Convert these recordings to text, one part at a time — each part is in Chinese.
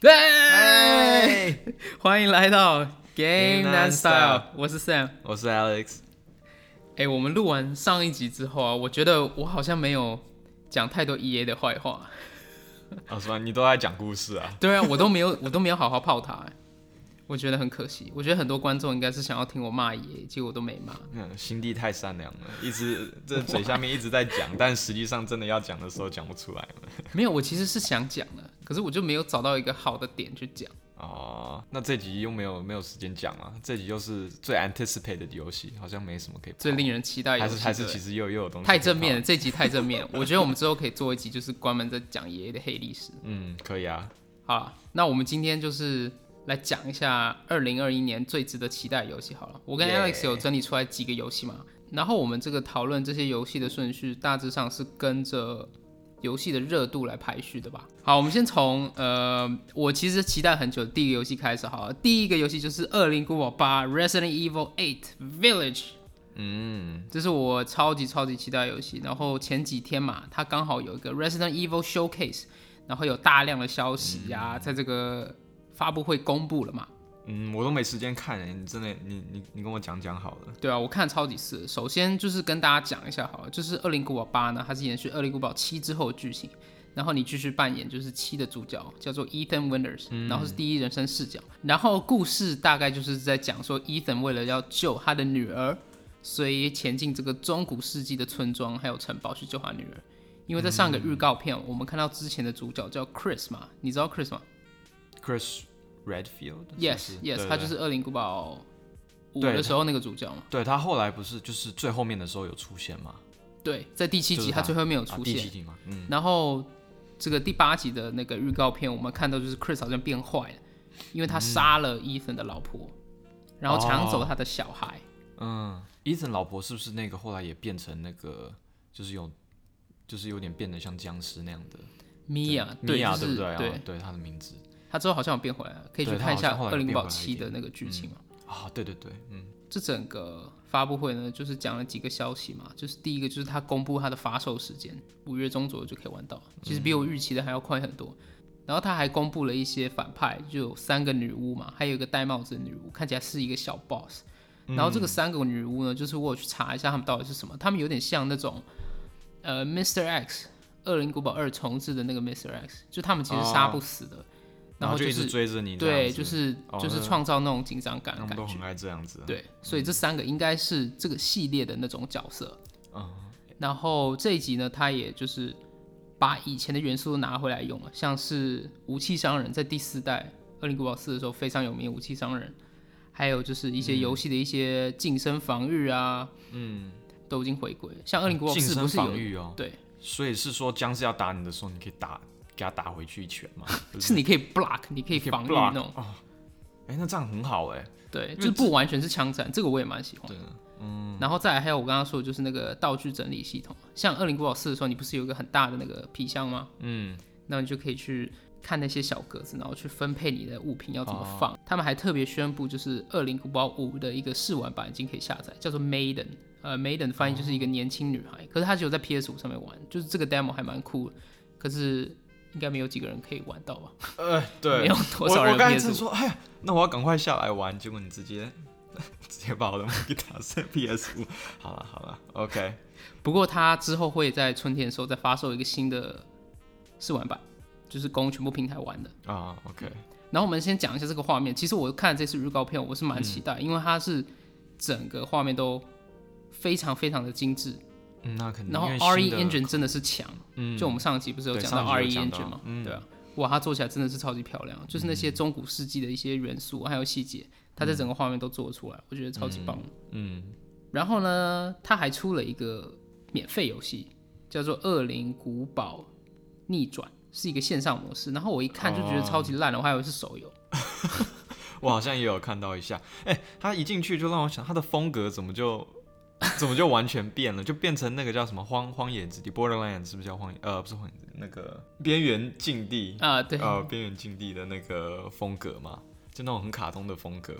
对，嘿，欢迎来到 Game and Style，Style 我是 Sam。我是 Alex。哎、我们录完上一集之后啊，我觉得我好像没有讲太多 EA 的坏话。啊，是吧？你都在讲故事啊？对啊，我都没有，我都没有好好泡他、哎我觉得很可惜。我觉得很多观众应该是想要听我骂 EA，结果都没骂。嗯，心地太善良了，一直这嘴下面一直在讲，但实际上真的要讲的时候讲不出来。没有，我其实是想讲的，可是我就没有找到一个好的点去讲。哦，那这集又没有没有时间讲了，这集又是最 anticipated 的游戏，好像没什么可以。最令人期待游戏还是还是其实又又有东西太正面了，这集太正面了。我觉得我们之后可以做一集，就是关门在讲爷爷的黑历史。嗯，可以啊。好了，那我们今天就是来讲一下二零二一年最值得期待的游戏。好了，我跟 Alex 有整理出来几个游戏嘛，然后我们这个讨论这些游戏的顺序，大致上是跟着游戏的热度来排序的吧。好，我们先从呃，我其实期待很久的第一个游戏开始好了。第一个游戏就是《恶灵古堡八 Resident Evil Eight Village》。嗯，这是我超级超级期待的游戏。然后前几天嘛，它刚好有一个 Resident Evil Showcase，然后有大量的消息呀、在这个发布会公布了嘛。嗯，我都没时间看，你真的，你你你跟我讲讲好了。对啊，我看超级次。首先就是跟大家讲一下好了，就是《恶灵古堡八》呢，它是延续《恶灵古堡七》之后的剧情，然后你继续扮演就是七的主角，叫做 Ethan Winters，、然后是第一人称视角，然后故事大概就是在讲说 Ethan 为了要救他的女儿，所以前进这个中古世纪的村庄还有城堡去救他女儿。因为在上个预告片，我们看到之前的主角叫 Chris 嘛，你知道 Chris 吗 Chris Redfield？Yes 是 Yes，他就是《恶灵古堡五》的时候那个主角嘛。对他后来不是就是最后面的时候有出现吗？对，在第七集他他最后面有啊出现。第七集嘛，嗯，然后这个第八集的那个预告片，我们看到就是 Chris 好像变坏了，因为他杀了 Ethan 的老婆，然后抢走他的小孩。嗯，Ethan 老婆是不是那个后来也变成那个，就是有，就是有点变得像僵尸那样的米娅，米娅对不对？对哦，对，他的名字他之后好像有变回来了，可以去看一下《恶灵古堡七》的那个剧情嘛。啊，对对对，嗯这整个发布会呢，就是讲了几个消息嘛，就是第一个就是他公布他的发售时间，五月中左右就可以玩到，其实比我预期的还要快很多。然后他还公布了一些反派，就有三个女巫嘛，还有一个戴帽子的女巫，看起来是一个小 boss。然后这个三个女巫呢，就是我有去查一下她们到底是什么，她们有点像那种呃 Mr. X 恶灵古堡二重置的那个 Mr. X，就他们其实杀不死的，然后就一直就是追着你对，就是哦就是创造那种紧张感的感觉他们都很。爱这样子，，对，所以这三个应该是这个系列的那种角色。嗯，然后这一集呢，他也就是把以前的元素都拿回来用了，像是武器商人，在第四代《恶灵古堡四》的时候非常有名武器商人，还有就是一些游戏的一些近身防御啊，嗯，都已经回归。像《恶灵古堡四》不是有防御哦，对，所以是说僵尸要打你的时候，你可以打给他打回去一拳嘛，就是是你可以 block，你可以防御那种，哦，哎，那这样很好哎，对，就是不完全是枪战，这个我也蛮喜欢。对，嗯，然后再来还有我刚刚说的就是那个道具整理系统，像《恶灵古堡四》的时候，你不是有一个很大的那个皮箱吗？嗯，那你就可以去看那些小格子，然后去分配你的物品要怎么哦放。他们还特别宣布，就是《恶灵古堡五》的一个试玩版已经可以下载，叫做 Maiden。呃，Maiden 翻译就是一个年轻女孩，可是她只有在 PS 五上面玩，就是这个 demo 还蛮酷的，可是应该没有几个人可以玩到吧？呃，对，没有多少人我我刚才说，哎呀，那我要赶快下来玩，结果你直接 直接把我的麦给打成 PS 五，好了好了，OK，不过它之后会在春天的时候再发售一个新的试玩版，就是供全部平台玩的。啊，OK，然后我们先讲一下这个画面。其实我看这次预告片，我是蛮期待，因为它是整个画面都非常非常的精致。嗯，那肯定，然后 R E Engine 真的是强，嗯，就我们上一集不是有讲到 R 一 E 集有讲 Engine 嘛，嗯对啊，哇，它做起来真的是超级漂亮，就是那些中古世纪的一些元素还有细节，它在整个画面都做得出来，我觉得超级棒。嗯，然后呢，它还出了一个免费游戏，叫做《恶灵古堡逆转》，是一个线上模式。然后我一看就觉得超级烂了，我还以为是手游。我好像也有看到一下，哎、他一进去就让我想，他的风格怎么就 怎么就完全变了，就变成那个叫什么荒荒野之地 （Borderland） 是不是叫荒野？呃，不是荒野之地，那个边缘境地啊，对，呃，边缘境地的那个风格嘛，就那种很卡通的风格。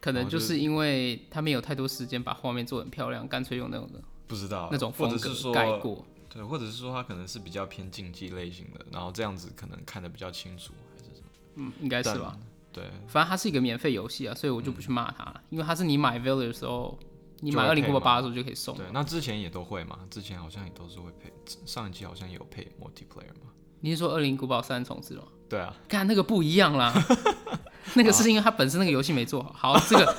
可能哦就是因为他没有太多时间把画面做很漂亮，干脆用那种的不知道那种风格盖过。对，或者是说他可能是比较偏竞技类型的，然后这样子可能看得比较清楚，还是什么？嗯，应该是吧。对，反正它是一个免费游戏啊，所以我就不去骂它了，因为它是你买 Village 的时候，你买二零古堡配八的时候就可以送对，。那之前也都会嘛，之前好像也都是会配，上一季好像也有配 multiplayer 嘛。你是说二零古堡三重置吗？对啊，看那个不一样啦，那个是因为它本身那个游戏没做好。好，这个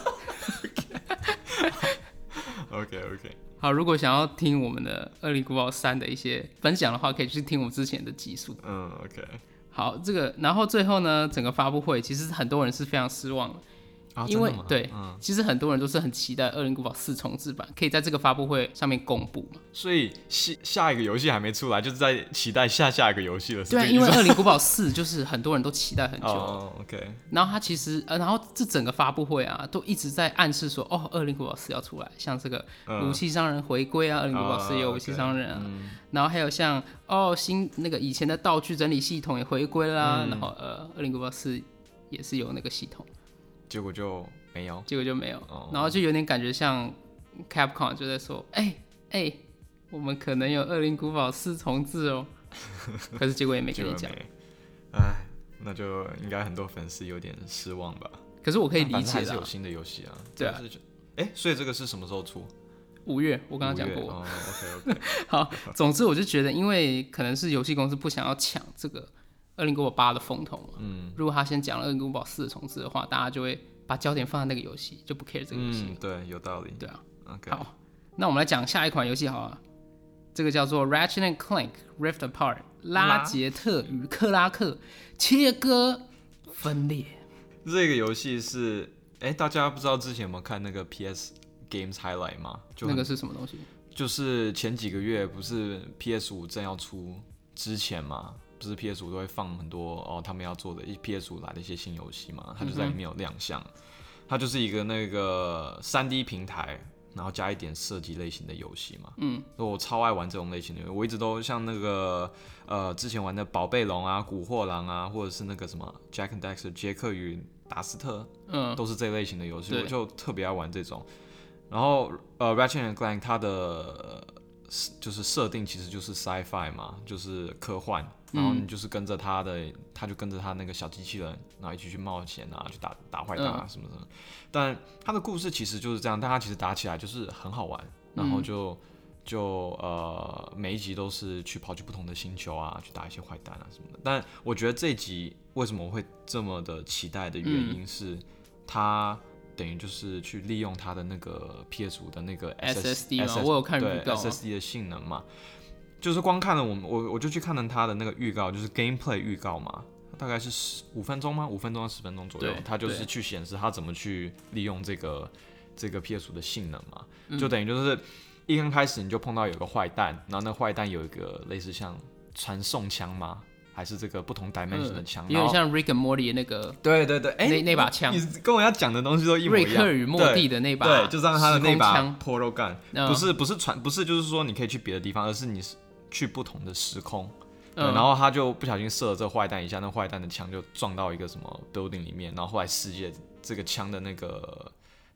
OK OK，好，如果想要听我们的《二零古堡三》的一些分享的话，可以去听我们之前的集数。嗯 OK，好，这个然后最后呢，整个发布会其实很多人是非常失望的，啊，因为对嗯，其实很多人都是很期待《恶灵古堡四》重置版可以在这个发布会上面公布嘛。所以下下一个游戏还没出来，就是在期待下下一个游戏了。是对因为《恶灵古堡四》就是很多人都期待很久，哦，OK，然后它其实呃，然后这整个发布会啊，都一直在暗示说，哦，《恶灵古堡四》要出来，像这个嗯。武器商人回归啊，《恶灵古堡四》也有武器商人啊，然后还有像哦新那个以前的道具整理系统也回归啦，嗯。然后呃，《恶灵古堡四》也是有那个系统，结果就没有。结果就没有，哦然后就有点感觉像 Capcom 就在说，哎、哎、我们可能有《恶灵古堡四》重置哦，可是结果也没跟你讲。没，哎，那就应该很多粉丝有点失望吧。可是我可以但反正理解的啊，还是有新的游戏啊。对啊哎，所以这个是什么时候出？五月我刚刚讲过，哦，OK OK，好，总之我就觉得，因为可能是游戏公司不想要抢这个《恶灵古堡八》的风头嘛。嗯如果他先讲了《二零古堡四》的重置的话，大家就会把焦点放在那个游戏，就不 care 这个游戏。嗯，对，有道理。对啊。OK，好，那我们来讲下一款游戏好了。这个叫做《Ratchet and Clank Rift Apart》拉杰特与克拉克切割分裂。这个游戏是，哎，大家不知道之前有没有看那个 PS Games Highlight 吗？就那个是什么东西？就是前几个月不是 PS 五正要出之前嘛，不是 PS 五都会放很多哦，他们要做的一 PS 五来的一些新游戏嘛，它就在里面有亮相。它就是一个那个三 D 平台，然后加一点射击类型的游戏嘛。嗯，我超爱玩这种类型的游戏，我一直都像那个呃之前玩的宝贝龙啊、古惑狼啊，或者是那个什么 Jack and Dexter 杰克与达斯特，嗯，都是这类型的游戏，我就特别爱玩这种。然后呃，Ratchet and Clank 它的、就是设定其实就是 sci-fi 嘛，就是科幻，然后你就是跟着他的，他就跟着他那个小机器人，然后一起去冒险啊，去打打坏蛋啊什么什么。但他的故事其实就是这样，但他其实打起来就是很好玩，然后就。就呃，每一集都是去跑去不同的星球啊，去打一些坏蛋啊什么的。但我觉得这一集为什么我会这么的期待的原因是，它等于就是去利用它的那个 PS 五的那个 SSD 嘛 SS 我有看对预告啊 SSD 的性能嘛，就是光看了我们我我就去看了它的那个预告，就是 gameplay 预告嘛，大概是十五分钟吗？五分钟到十分钟左右对，它就是去显示它怎么去利用这个这个 PS 五的性能嘛，嗯就等于就是一刚开始你就碰到有个坏蛋，然后那坏蛋有一个类似像传送枪吗？还是这个不同 dimension 的枪？有点像 Rick and Morty 的那个对对对，哎、那那把枪你跟我要讲的东西都一模一样。瑞克与莫蒂的那把对，就是让他的那把枪 portal gun，、嗯不是不是传，不是就是说你可以去别的地方，而是你是去不同的时空。嗯然后他就不小心射了这坏蛋一下，那坏蛋的枪就撞到一个什么 building 里面，然后后来世界这个枪的那个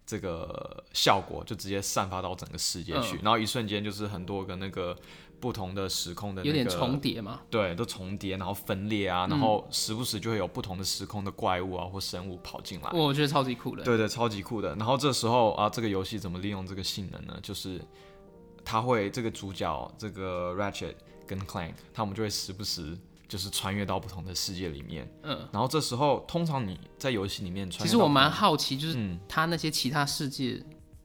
这个效果就直接散发到整个世界去，嗯然后一瞬间就是很多个那个不同的时空的、那个、有点重叠嘛。对，都重叠，然后分裂啊，然后时不时就会有不同的时空的怪物啊或生物跑进来。我觉得超级酷的。对对，超级酷的。然后这时候啊，这个游戏怎么利用这个性能呢？就是它会这个主角这个 Ratchet 跟 Clank，他们就会时不时就是穿越到不同的世界里面。嗯，然后这时候通常你在游戏里面穿越其实我蛮好奇，就是嗯他那些其他世界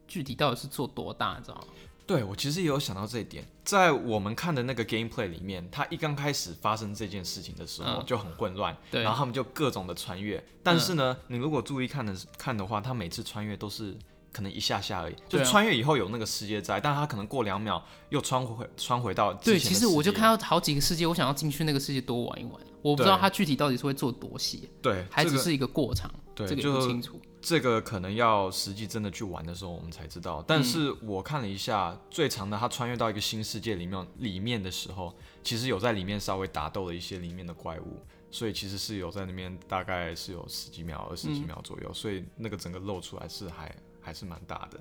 具体到底是做多大，你知道吗？对我其实也有想到这一点，在我们看的那个 gameplay 里面，他一刚开始发生这件事情的时候嗯就很混乱，对然后他们就各种的穿越。但是呢，你如果注意看的看的话，他每次穿越都是可能一下下而已，就穿越以后有那个世界在，但他可能过两秒又穿回穿回到之对，前其实我就看到好几个世界，我想要进去那个世界多玩一玩。我不知道他具体到底是会做多细，对，还只是一个过场，对这个不就清楚。这个可能要实际真的去玩的时候，我们才知道。但是我看了一下，最长的他穿越到一个新世界里面里面的时候，其实有在里面稍微打斗了一些里面的怪物，所以其实是有在那边大概是有十几秒、二十几秒左右，所以那个整个露出来是还还是蛮大的。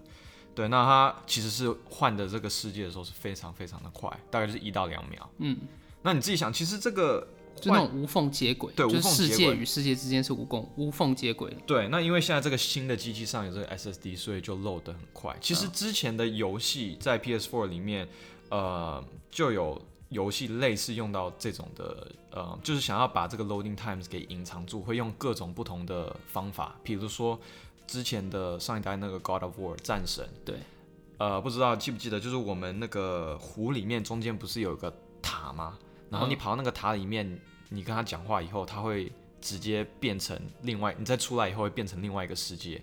对，那它其实是换的这个世界的时候是非常非常的快，大概就是一到两秒。嗯，那你自己想，其实这个就那种无缝接轨，对就是世无缝接轨界与世界之间是无缝无缝接轨的。对，那因为现在这个新的机器上有这个 SSD，所以就 load 得很快。其嗯实之前的游戏在 PS4 里面，呃，就有游戏类似用到这种的，呃，就是想要把这个 loading times 给隐藏住，会用各种不同的方法，比如说之前的上一代那个 God of War 战神，对，呃，不知道记不记得，就是我们那个湖里面中间不是有一个塔吗？然后你嗯跑到那个塔里面，你跟他讲话以后，他会直接变成另外，你再出来以后会变成另外一个世界。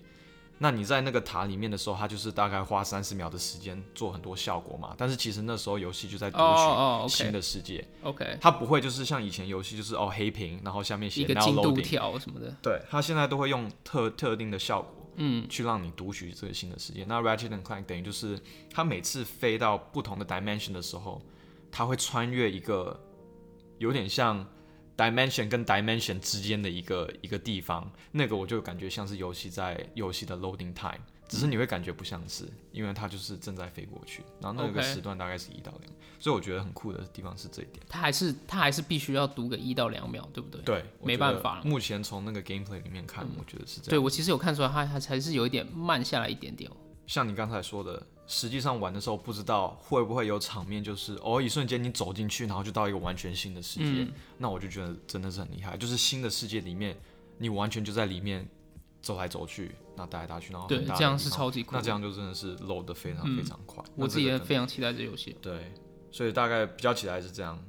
那你在那个塔里面的时候，它就是大概花三十秒的时间做很多效果嘛。但是其实那时候游戏就在读取新的世界，OK，它不会就是像以前游戏就是哦黑屏，然后下面写一个进度条什么的，对，它现在都会用特特定的效果，嗯，去让你读取这个新的世界。那 Ratchet and Clank 等于就是它每次飞到不同的 dimension 的时候，它会穿越一个有点像 dimension 跟 dimension 之间的一个一个地方，那个我就感觉像是游戏在游戏的 loading time，只是你会感觉不像是，因为它就是正在飞过去，然后那个时段大概是一到两，所以我觉得很酷的地方是这一点。它还是它还是必须要读个一到两秒，对不对？对，没办法目前从那个 gameplay 里面看，我觉得是这样。对我其实有看出来，它它还是有一点慢下来一点点哦。像你刚才说的，实际上玩的时候不知道会不会有场面，就是哦，一瞬间你走进去，然后就到一个完全新的世界，嗯那我就觉得真的是很厉害。就是新的世界里面，你完全就在里面走来走去，然后打来打去，然后对这样是超级酷那这样就真的是 load 的非常嗯非常快。我自己也非常期待这游戏。对，所以大概比较起来是这样。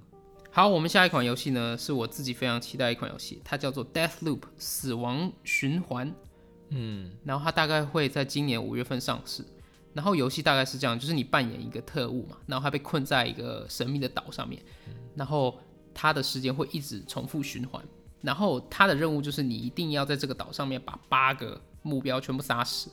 好，我们下一款游戏呢，是我自己非常期待一款游戏，它叫做 Death Loop 死亡循环。嗯，然后它大概会在今年五月份上市。然后游戏大概是这样，就是你扮演一个特务嘛，然后他被困在一个神秘的岛上面，然后他的时间会一直重复循环。然后他的任务就是你一定要在这个岛上面把八个目标全部杀死，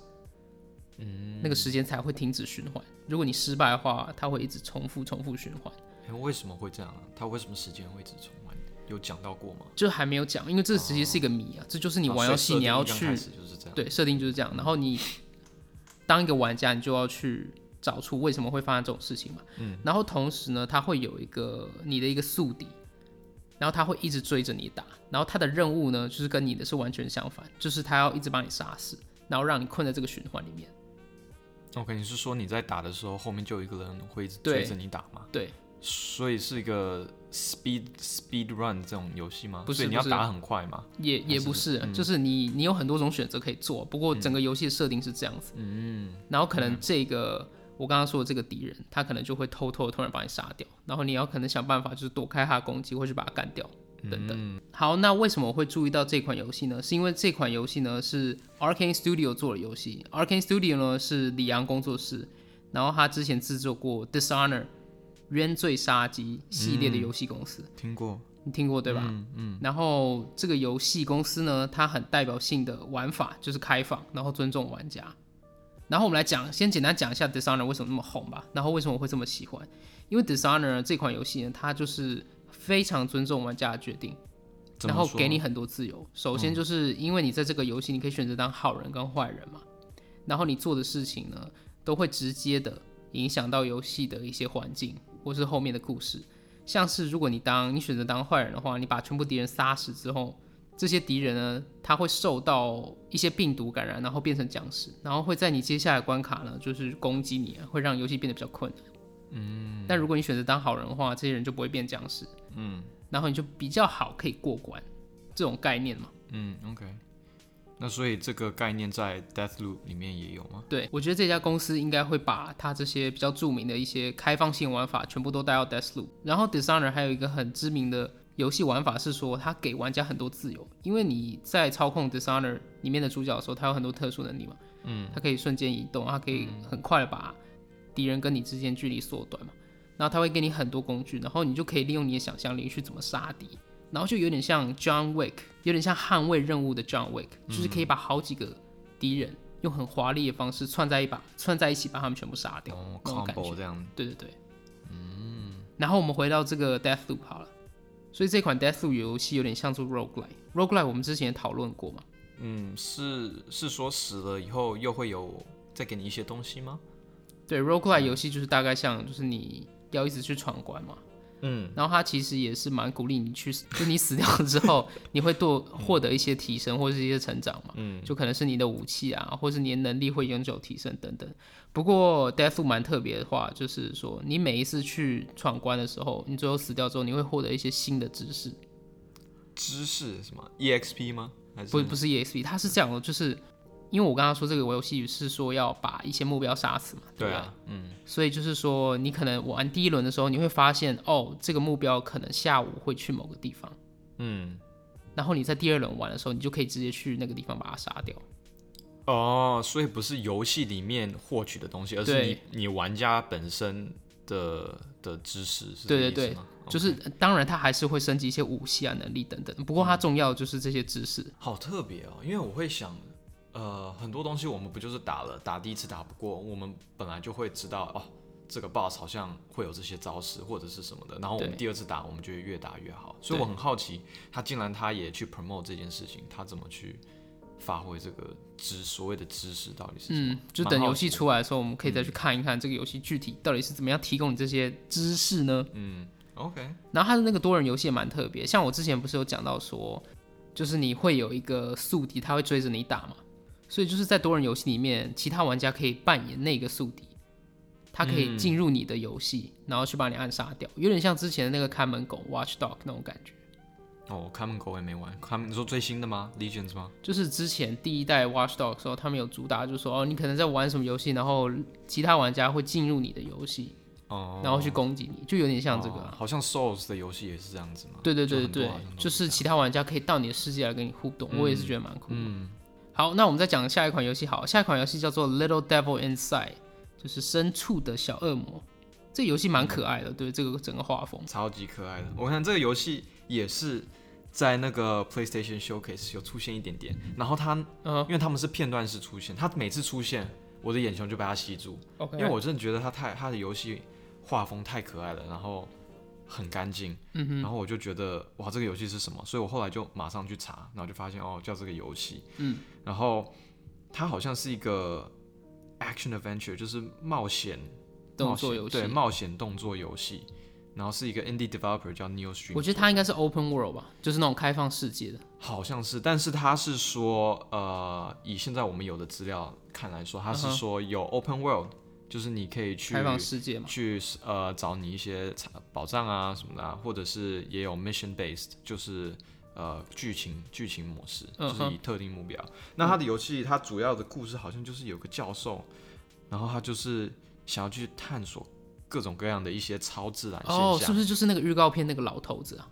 嗯，那个时间才会停止循环。如果你失败的话，他会一直重复重复循环。诶为什么会这样啊？它为什么时间会一直重玩？有讲到过吗？就还没有讲，因为这其实是一个谜啊，这就是你啊玩游戏你要去。对，设定就是这样。然后你当一个玩家，你就要去找出为什么会发生这种事情嘛。嗯。然后同时呢，他会有一个你的一个宿敌，然后他会一直追着你打。然后他的任务呢，就是跟你的是完全相反，就是他要一直把你杀死，然后让你困在这个循环里面。OK，你是说你在打的时候，后面就有一个人会一直追着你打吗？对，所以是一个 speed speed run 这种游戏吗？不是你要打很快吗？也也不是，就是你你有很多种选择可以做，不过整个游戏的设定是这样子。嗯，然后可能这个、我刚刚说的这个敌人，他可能就会偷偷的突然把你杀掉，然后你要可能想办法就是躲开他的攻击，或是把他干掉等等。好，那为什么我会注意到这款游戏呢？是因为这款游戏呢是 Arcane Studio 做的游戏，Arcane Studio 呢是里昂工作室，然后他之前制作过 Dishonor 冤罪杀机系列的游戏公司。听过。你听过对吧？嗯嗯。然后这个游戏公司呢，它很代表性的玩法就是开放，然后尊重玩家。然后我们来讲，先简单讲一下 Dishonor 为什么那么红吧，然后为什么我会这么喜欢？因为 Dishonor 这款游戏呢，它就是非常尊重玩家的决定，然后给你很多自由。首先就是因为你在这个游戏，你可以选择当好人跟坏人嘛，然后你做的事情呢，都会直接的影响到游戏的一些环境或是后面的故事。像是如果你当你选择当坏人的话，你把全部敌人杀死之后，这些敌人呢，他会受到一些病毒感染，然后变成僵尸，然后会在你接下来的关卡呢，就是攻击你，会让游戏变得比较困难。嗯，但如果你选择当好人的话，这些人就不会变僵尸，嗯然后你就比较好可以过关，这种概念嘛。嗯，OK。那所以这个概念在 Deathloop 里面也有吗？对，我觉得这家公司应该会把它这些比较著名的一些开放性玩法全部都带到 Deathloop。然后 Designer 还有一个很知名的游戏玩法是说，它给玩家很多自由，因为你在操控 Designer 里面的主角的时候，它有很多特殊能力嘛，嗯，它可以瞬间移动，它可以很快的把敌人跟你之间距离缩短嘛，然后它会给你很多工具，然后你就可以利用你的想象力去怎么杀敌。然后就有点像 John Wick，有点像捍卫任务的 John Wick，就是可以把好几个敌人用很华丽的方式串在一把，串在一起把他们全部杀掉，哦那种感觉，combo 这样。对对对，嗯。然后我们回到这个 Deathloop 好了，所以这款 Deathloop 游戏有点像做 roguelike，roguelike 我们之前也讨论过嘛，嗯，是是说死了以后又会有再给你一些东西吗？对，roguelike 游戏就是大概像就是你要一直去闯关嘛，嗯，然后他其实也是蛮鼓励你去，就你死掉了之后，你会多获得一些提升或者是一些成长嘛，嗯，就可能是你的武器啊，或是你的能力会永久提升等等。不过 Deathloop 蛮特别的话，就是说你每一次去闯关的时候，你最后死掉之后，你会获得一些新的知识，知识什么？EXP 吗？还是？不不是 EXP，它是这样的，就是因为我刚刚说这个游戏是说要把一些目标杀死嘛，对啊，嗯，所以就是说，你可能玩第一轮的时候，你会发现哦，这个目标可能下午会去某个地方，嗯，然后你在第二轮玩的时候，你就可以直接去那个地方把它杀掉。哦，所以不是游戏里面获取的东西，而是你你玩家本身的的知识，是这对对对。就是当然它还是会升级一些武器啊、能力等等，不过它重要的就是这些知识。好特别哦，因为我会想，呃，很多东西我们不就是打了，打第一次打不过，我们本来就会知道哦，这个 boss 好像会有这些招式或者是什么的，然后我们第二次打，我们就会越打越好。所以我很好奇，他竟然他也去 promote 这件事情，他怎么去发挥这个知所谓的知识到底是什么？嗯，就等游戏出来的时候，我们可以再去看一看这个游戏具体到底是怎么样提供你这些知识呢？嗯，OK，然后他的那个多人游戏也蛮特别，像我之前不是有讲到说，就是你会有一个宿敌，他会追着你打嘛，所以就是在多人游戏里面，其他玩家可以扮演那个宿敌，他可以进入你的游戏，然后去把你暗杀掉，有点像之前的那个看门狗 Watchdog 那种感觉。哦，看门狗也没玩，看你说最新的吗？Legends 吗？就是之前第一代 Watchdog 的时候，他们有主打，就是说哦，你可能在玩什么游戏，然后其他玩家会进入你的游戏，哦，然后去攻击你，就有点像这个啊、哦好像 Souls 的游戏也是这样子嘛。对对对对就是其他玩家可以到你的世界来跟你互动，我也是觉得蛮酷的。嗯，好，那我们再讲下一款游戏。好，下一款游戏叫做《Little Devil Inside》，就是深处的小恶魔。这个游戏蛮可爱的，对这个整个画风。超级可爱的。我看这个游戏也是在那个 PlayStation Showcase 有出现一点点，然后它嗯因为他们是片段式出现，它每次出现，我的眼球就被它吸住，，OK，因为我真的觉得它太它的游戏画风太可爱了，然后很干净，嗯哼，然后我就觉得哇，这个游戏是什么？所以我后来就马上去查，然后就发现哦，叫这个游戏，嗯，然后它好像是一个 action adventure，就是冒险动作游戏。对，冒险动作游戏，然后是一个 indie developer 叫 Neo Stream，我觉得它应该是 Open World 吧，就是那种开放世界的。好像是，但是它是说，呃，以现在我们有的资料看来说，它是说有 open world，、就是你可以去开放世界嘛。去呃找你一些财宝藏啊什么的、啊，或者是也有 mission based，就是呃剧情剧情模式，嗯就是以特定目标。那他的游戏，它主要的故事好像就是有个教授，然后他就是想要去探索各种各样的一些超自然现象。哦，是不是就是那个预告片那个老头子啊？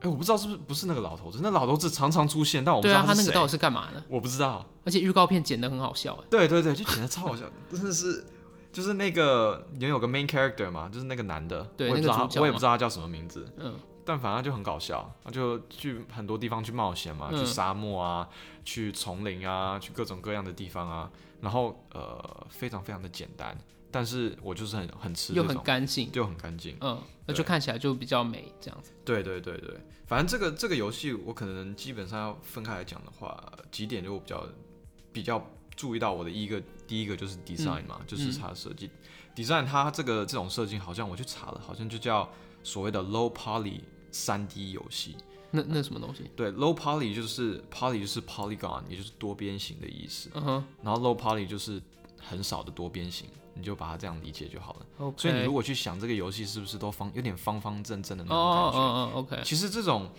哎、我不知道是不是不是那个老头子，那老头子常常出现，但我不知道对啊，他那个到底是干嘛的？我不知道。而且预告片剪得很好笑，哎，对对对，就剪得超好笑，真的是，就是那个也有个 main character 嘛，就是那个男的，对我也不知道我也不知道他叫什么名字，嗯，但反正就很搞笑，他就去很多地方去冒险嘛，嗯。去沙漠啊，去丛林啊，去各种各样的地方啊，然后呃非常非常的简单，但是我就是很很吃又很，干净，就很干净，嗯，那就看起来就比较美这样子。对对对对，反正这个这个游戏我可能基本上要分开来讲的话，几点就我比较比较注意到我的一个第一个就是 design 嘛，就是它的设计、design 它这个这种设计好像我去查了，好像就叫所谓的 low poly 三 D 游戏。那那什么东西？对，low poly 就是 poly 就是 polygon，也就是多边形的意思。嗯哼然后 low poly 就是很少的多边形，你就把它这样理解就好了。，OK。所以你如果去想这个游戏是不是都方有点方方正正的那哦种感觉，哦哦哦，OK，其实这种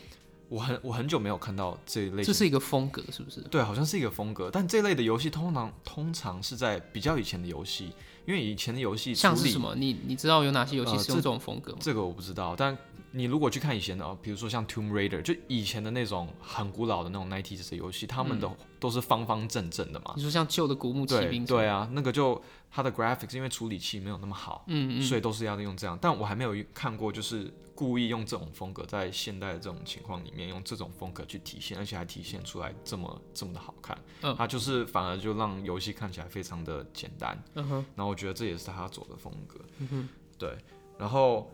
我很我很久没有看到这一类，这是一个风格，是不是？对，好像是一个风格，但这类的游戏通常通常是在比较以前的游戏，因为以前的游戏像是什么？你你知道有哪些游戏呃是用这种风格吗？这个我不知道，但你如果去看以前的哦，比如说像 Tomb Raider，就以前的那种很古老的那种 90s 的游戏，他们的都是方方正正的嘛。你说像旧的古墓奇对兵？对啊，那个就它的 graphics 因为处理器没有那么好，嗯嗯，所以都是要用这样。但我还没有看过，就是故意用这种风格在现代的这种情况里面用这种风格去体现，而且还体现出来这么这么的好看。嗯它就是反而就让游戏看起来非常的简单。嗯哼，然后我觉得这也是他走的风格。嗯哼，对，然后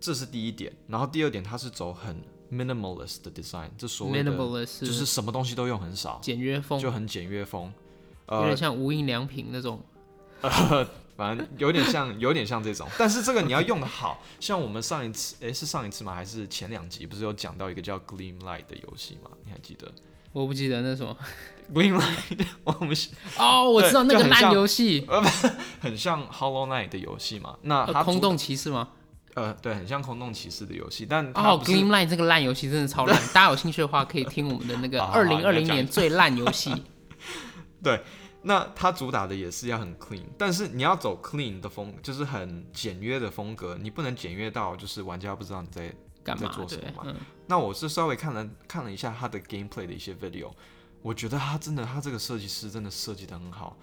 这是第一点，然后第二点，它是走很 minimalist 的 design，这所谓的 minimalist 就是什么东西都用很少，简约风，就很简约风。有呃点，像无印良品那种。呃 反正有点像，有点像这种。但是这个你要用的好，像我们上一次，诶，是上一次吗？还是前两集不是有讲到一个叫 Gleam Light 的游戏吗？你还记得我不记得那什么 Gleam Light？我们是哦，我知道那个烂就很像游戏，很像 Hollow Knight 的游戏嘛？那呃它主空洞骑士吗？呃，对，很像空洞骑士的游戏，但哦不是，Gleam Line 这个烂游戏真的超烂，大家有兴趣的话可以听我们的那个 二零二零年最烂游戏。对那它主打的也是要很 clean，但是你要走 clean 的风，就是很简约的风格，你不能简约到就是玩家不知道你在。干嘛在？做什对么嘛，嗯，那我是稍微看了看了一下它的 gameplay 的一些 video，我觉得他真的他这个设计师真的设计的很好，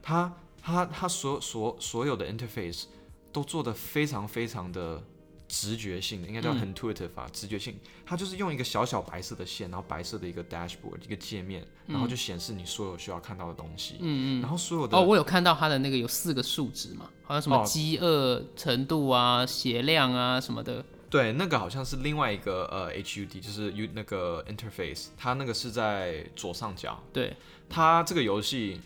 他他他所所所有的 interface 都做的非常非常的直觉性的，应该叫嗯 intuitive 啊，直觉性。它就是用一个小小白色的线，然后白色的一个 dashboard 一个界面，然后就显示你所有需要看到的东西。嗯嗯。然后所有的哦，我有看到它的那个有四个数值嘛，好像什么哦饥饿程度啊、血量啊什么的。对，那个好像是另外一个呃 HUD，就是 U 那个 interface，它那个是在左上角。对，它这个游戏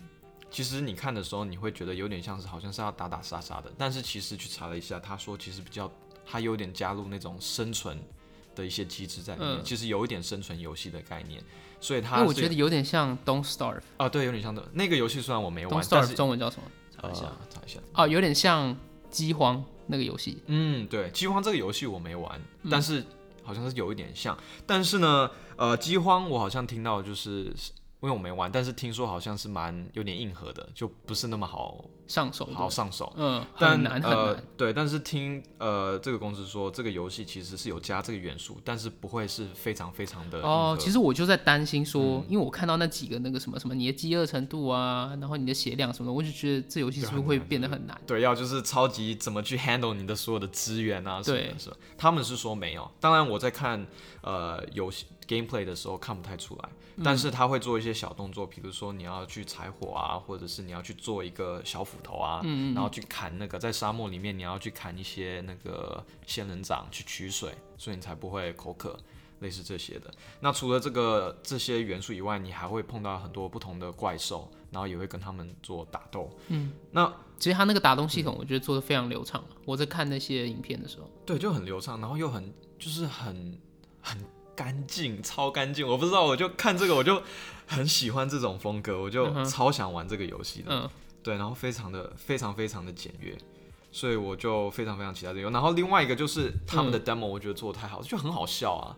其实你看的时候，你会觉得有点像是好像是要打打杀杀的，但是其实去查了一下，他说其实比较他有点加入那种生存的一些机制在里面，嗯其实有一点生存游戏的概念，所以他我是觉得有点像 Don't Starve。啊，对，有点像的那个游戏，虽然我没玩 Don't，但 Starve 是中文叫什么？查呃一下。查一下，哦，有点像饥荒那个游戏。嗯，对，饥荒这个游戏我没玩，嗯但是好像是有一点像。但是呢，呃，饥荒我好像听到就是，因为我没玩，但是听说好像是蛮有点硬核的，就不是那么好上手好上手。嗯，但很难很呃难。，对，但是听呃这个公司说，这个游戏其实是有加这个元素，但是不会是非常非常的哦，其实实我就在担心说，嗯因为我看到那几个那个什么什么你的饥饿程度啊，然后你的血量什么的，我就觉得这游戏是不是会变得很难？对，要就是超级怎么去 handle 你的所有的资源啊什么对的，是他们是说没有。当然我在看呃游戏 gameplay 的时候看不太出来，嗯但是他会做一些小动作，比如说你要去柴火啊，或者是你要去做一个小斧头啊，嗯然后去砍那个在沙漠里面你要去砍一些那个仙人掌去取水，所以你才不会口渴。类似这些的，那除了这个这些元素以外，你还会碰到很多不同的怪兽，然后也会跟他们做打斗。嗯，那其实他那个打斗系统，我觉得做的非常流畅。我在看那些影片的时候，对，就很流畅，然后又很就是很很干净，超干净。我不知道，我就看这个，我就很喜欢这种风格，我就超想玩这个游戏的。嗯，对，然后非常的非常非常的简约，所以我就非常非常期待这个。然后另外一个就是他们的 demo，我觉得做的太好，就很好笑啊。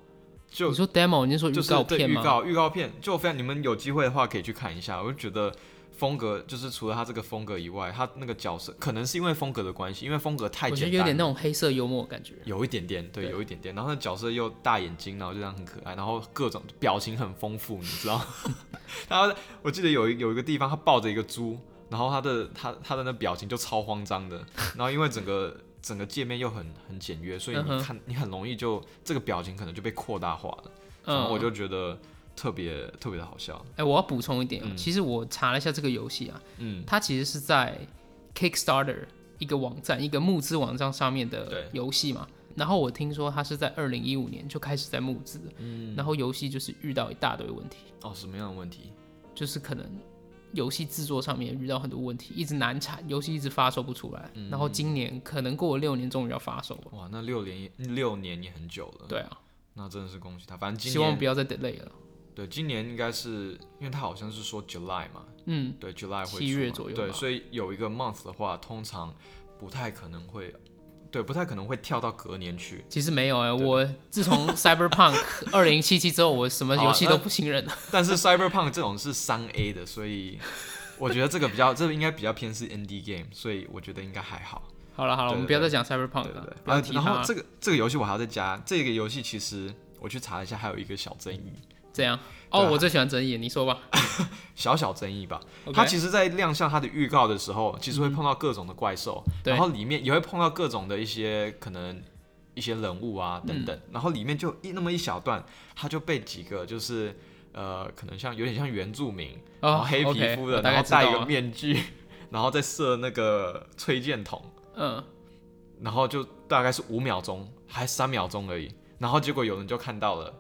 就你说 demo，你是说预告片吗？预告预告片，就非常你们有机会的话可以去看一下。我就觉得风格就是除了他这个风格以外，他那个角色可能是因为风格的关系，因为风格太简单了，得有点那种黑色幽默的感觉。有一点点，对，对有一点点。然后那角色又大眼睛，然后就这样很可爱，然后各种表情很丰富，你知道？然后我记得有一有一个地方，他抱着一个猪，然后他的他他的那表情就超慌张的。然后因为整个 整个界面又很很简约，所以你看你很容易就这个表情可能就被扩大化了。然嗯，后我就觉得特别特别的好笑。哎、我要补充一点、其实我查了一下这个游戏啊，嗯，它其实是在 Kickstarter 一个网站、一个募资网站上面的游戏嘛。然后我听说它是在二零一五年就开始在募资，嗯然后游戏就是遇到一大堆问题，哦，什么样的问题？就是可能游戏制作上面遇到很多问题，一直难产，游戏一直发售不出来。嗯然后今年可能过了六年，终于要发售了。哇，那六年六年也很久了。对啊，那真的是恭喜他。反正今希望不要再 delay 了。对今年应该是因为它好像是说 July 嘛，嗯，对，July 会七月左右对所以有一个 month 的话，通常不太可能会，对，不太可能会跳到隔年去。其实没有哎、对我 自从 Cyberpunk 二零七七之后，我什么游戏都不信任了。但是 Cyberpunk 这种是三 A 的，所以我觉得这个比较，这个应该比较偏是 indie game，所以我觉得应该还好。好了好了，我们不要再讲 Cyberpunk 了对。然后这个这个游戏我还要再加，这个游戏其实我去查一下，还有一个小争议，这样。哦，我最喜欢争议，你说吧。小小争议吧。它其实，在亮相它的预告的时候，其实会碰到各种的怪兽，对。然后里面也会碰到各种的一些可能一些人物啊等等，然后里面就一那么一小段，它就被几个就是呃，可能像有点像原住民，然后哦黑皮肤的，然后戴一个面具，然后再射那个吹箭筒，嗯，然后就大概是五秒钟还三秒钟而已，然后结果有人就看到了，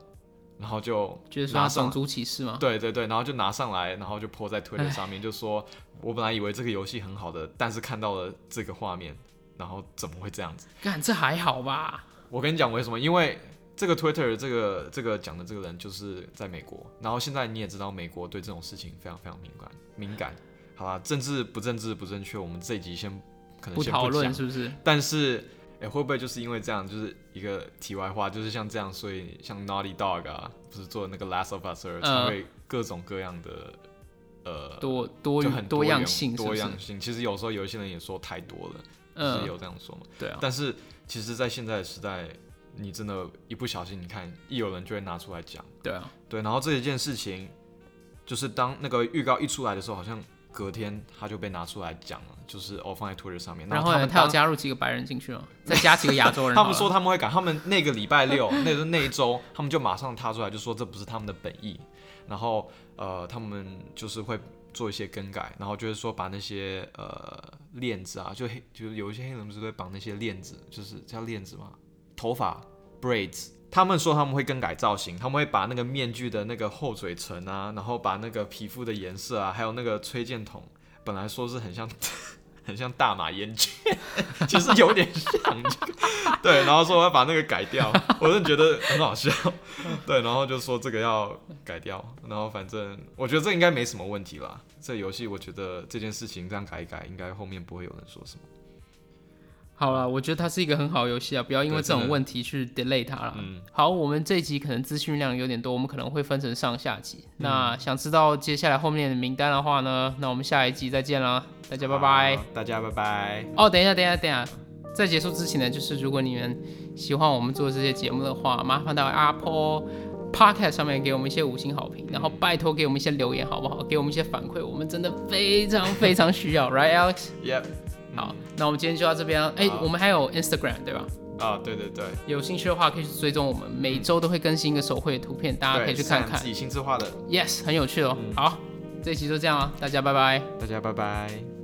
然后就觉得说他拿上种族歧视吗？对对对，然后就拿上来，然后就泼在推特上面，就说我本来以为这个游戏很好的，但是看到了这个画面，然后怎么会这样子？干这还好吧？我跟你讲为什么？因为这个 Twitter 这个这个讲的这个人就是在美国，然后现在你也知道，美国对这种事情非常非常敏感敏感。好吧，政治不政治不正确，我们这一集先可能先不讨论是不是？但是，哎、会不会就是因为这样，就是一个题外话，就是像这样，所以像 Naughty Dog 啊，不是做那个 Last of Us 才会各种各样的呃多多就很多样性？多样性。其实有时候有一些人也说太多了，就是嗯，有这样说嘛。对啊，但是其实，在现在的时代，你真的，一不小心，你看一有人就会拿出来讲，对啊，对，然后这一件事情，就是当那个预告一出来的时候，好像隔天他就被拿出来讲了，就是哦放在 Twitter 上面，然后他们当他有加入几个白人进去了？再加几个亚洲人。他们说他们会改，他们那个礼拜六，那个那一周，他们就马上踏出来，就说这不是他们的本意，然后呃，他们就是会做一些更改，然后就是说把那些呃链子啊，就黑，就是有一些黑人不是会绑那些链子，就是叫链子嘛？头发 braids。他们说他们会更改造型，他们会把那个面具的那个厚嘴唇啊，然后把那个皮肤的颜色啊，还有那个吹箭筒，本来说是很像 很像大马烟卷，其实有点像，对，然后说我要把那个改掉，我真的觉得很好笑，对，然后就说这个要改掉，然后反正我觉得这应该没什么问题吧。这游戏我觉得这件事情这样改一改，应该后面不会有人说什么。好了，我觉得它是一个很好的游戏啊，不要因为这种问题去 delay 它了。嗯，好，我们这一集可能资讯量有点多，我们可能会分成上下集。嗯那想知道接下来后面的名单的话呢，那我们下一集再见啦，大家拜拜。，大家拜拜。哦，等一下，等一下，等一下，在结束之前呢，就是如果你们喜欢我们做这些节目的话，麻烦到 Apple Podcast 上面给我们一些五星好评，然后拜托给我们一些留言，好不好？给我们一些反馈，我们真的非常非常需要，Right, Alex？好，那我们今天就到这边了。哎、好我们还有 Instagram 对吧？啊，对对对，有兴趣的话可以去追踪我们，每周都会更新一个手绘的图片，大家可以去看看对自。己亲自画的，Yes，很有趣哦。好，这一期就这样了，大家拜拜。大家拜拜。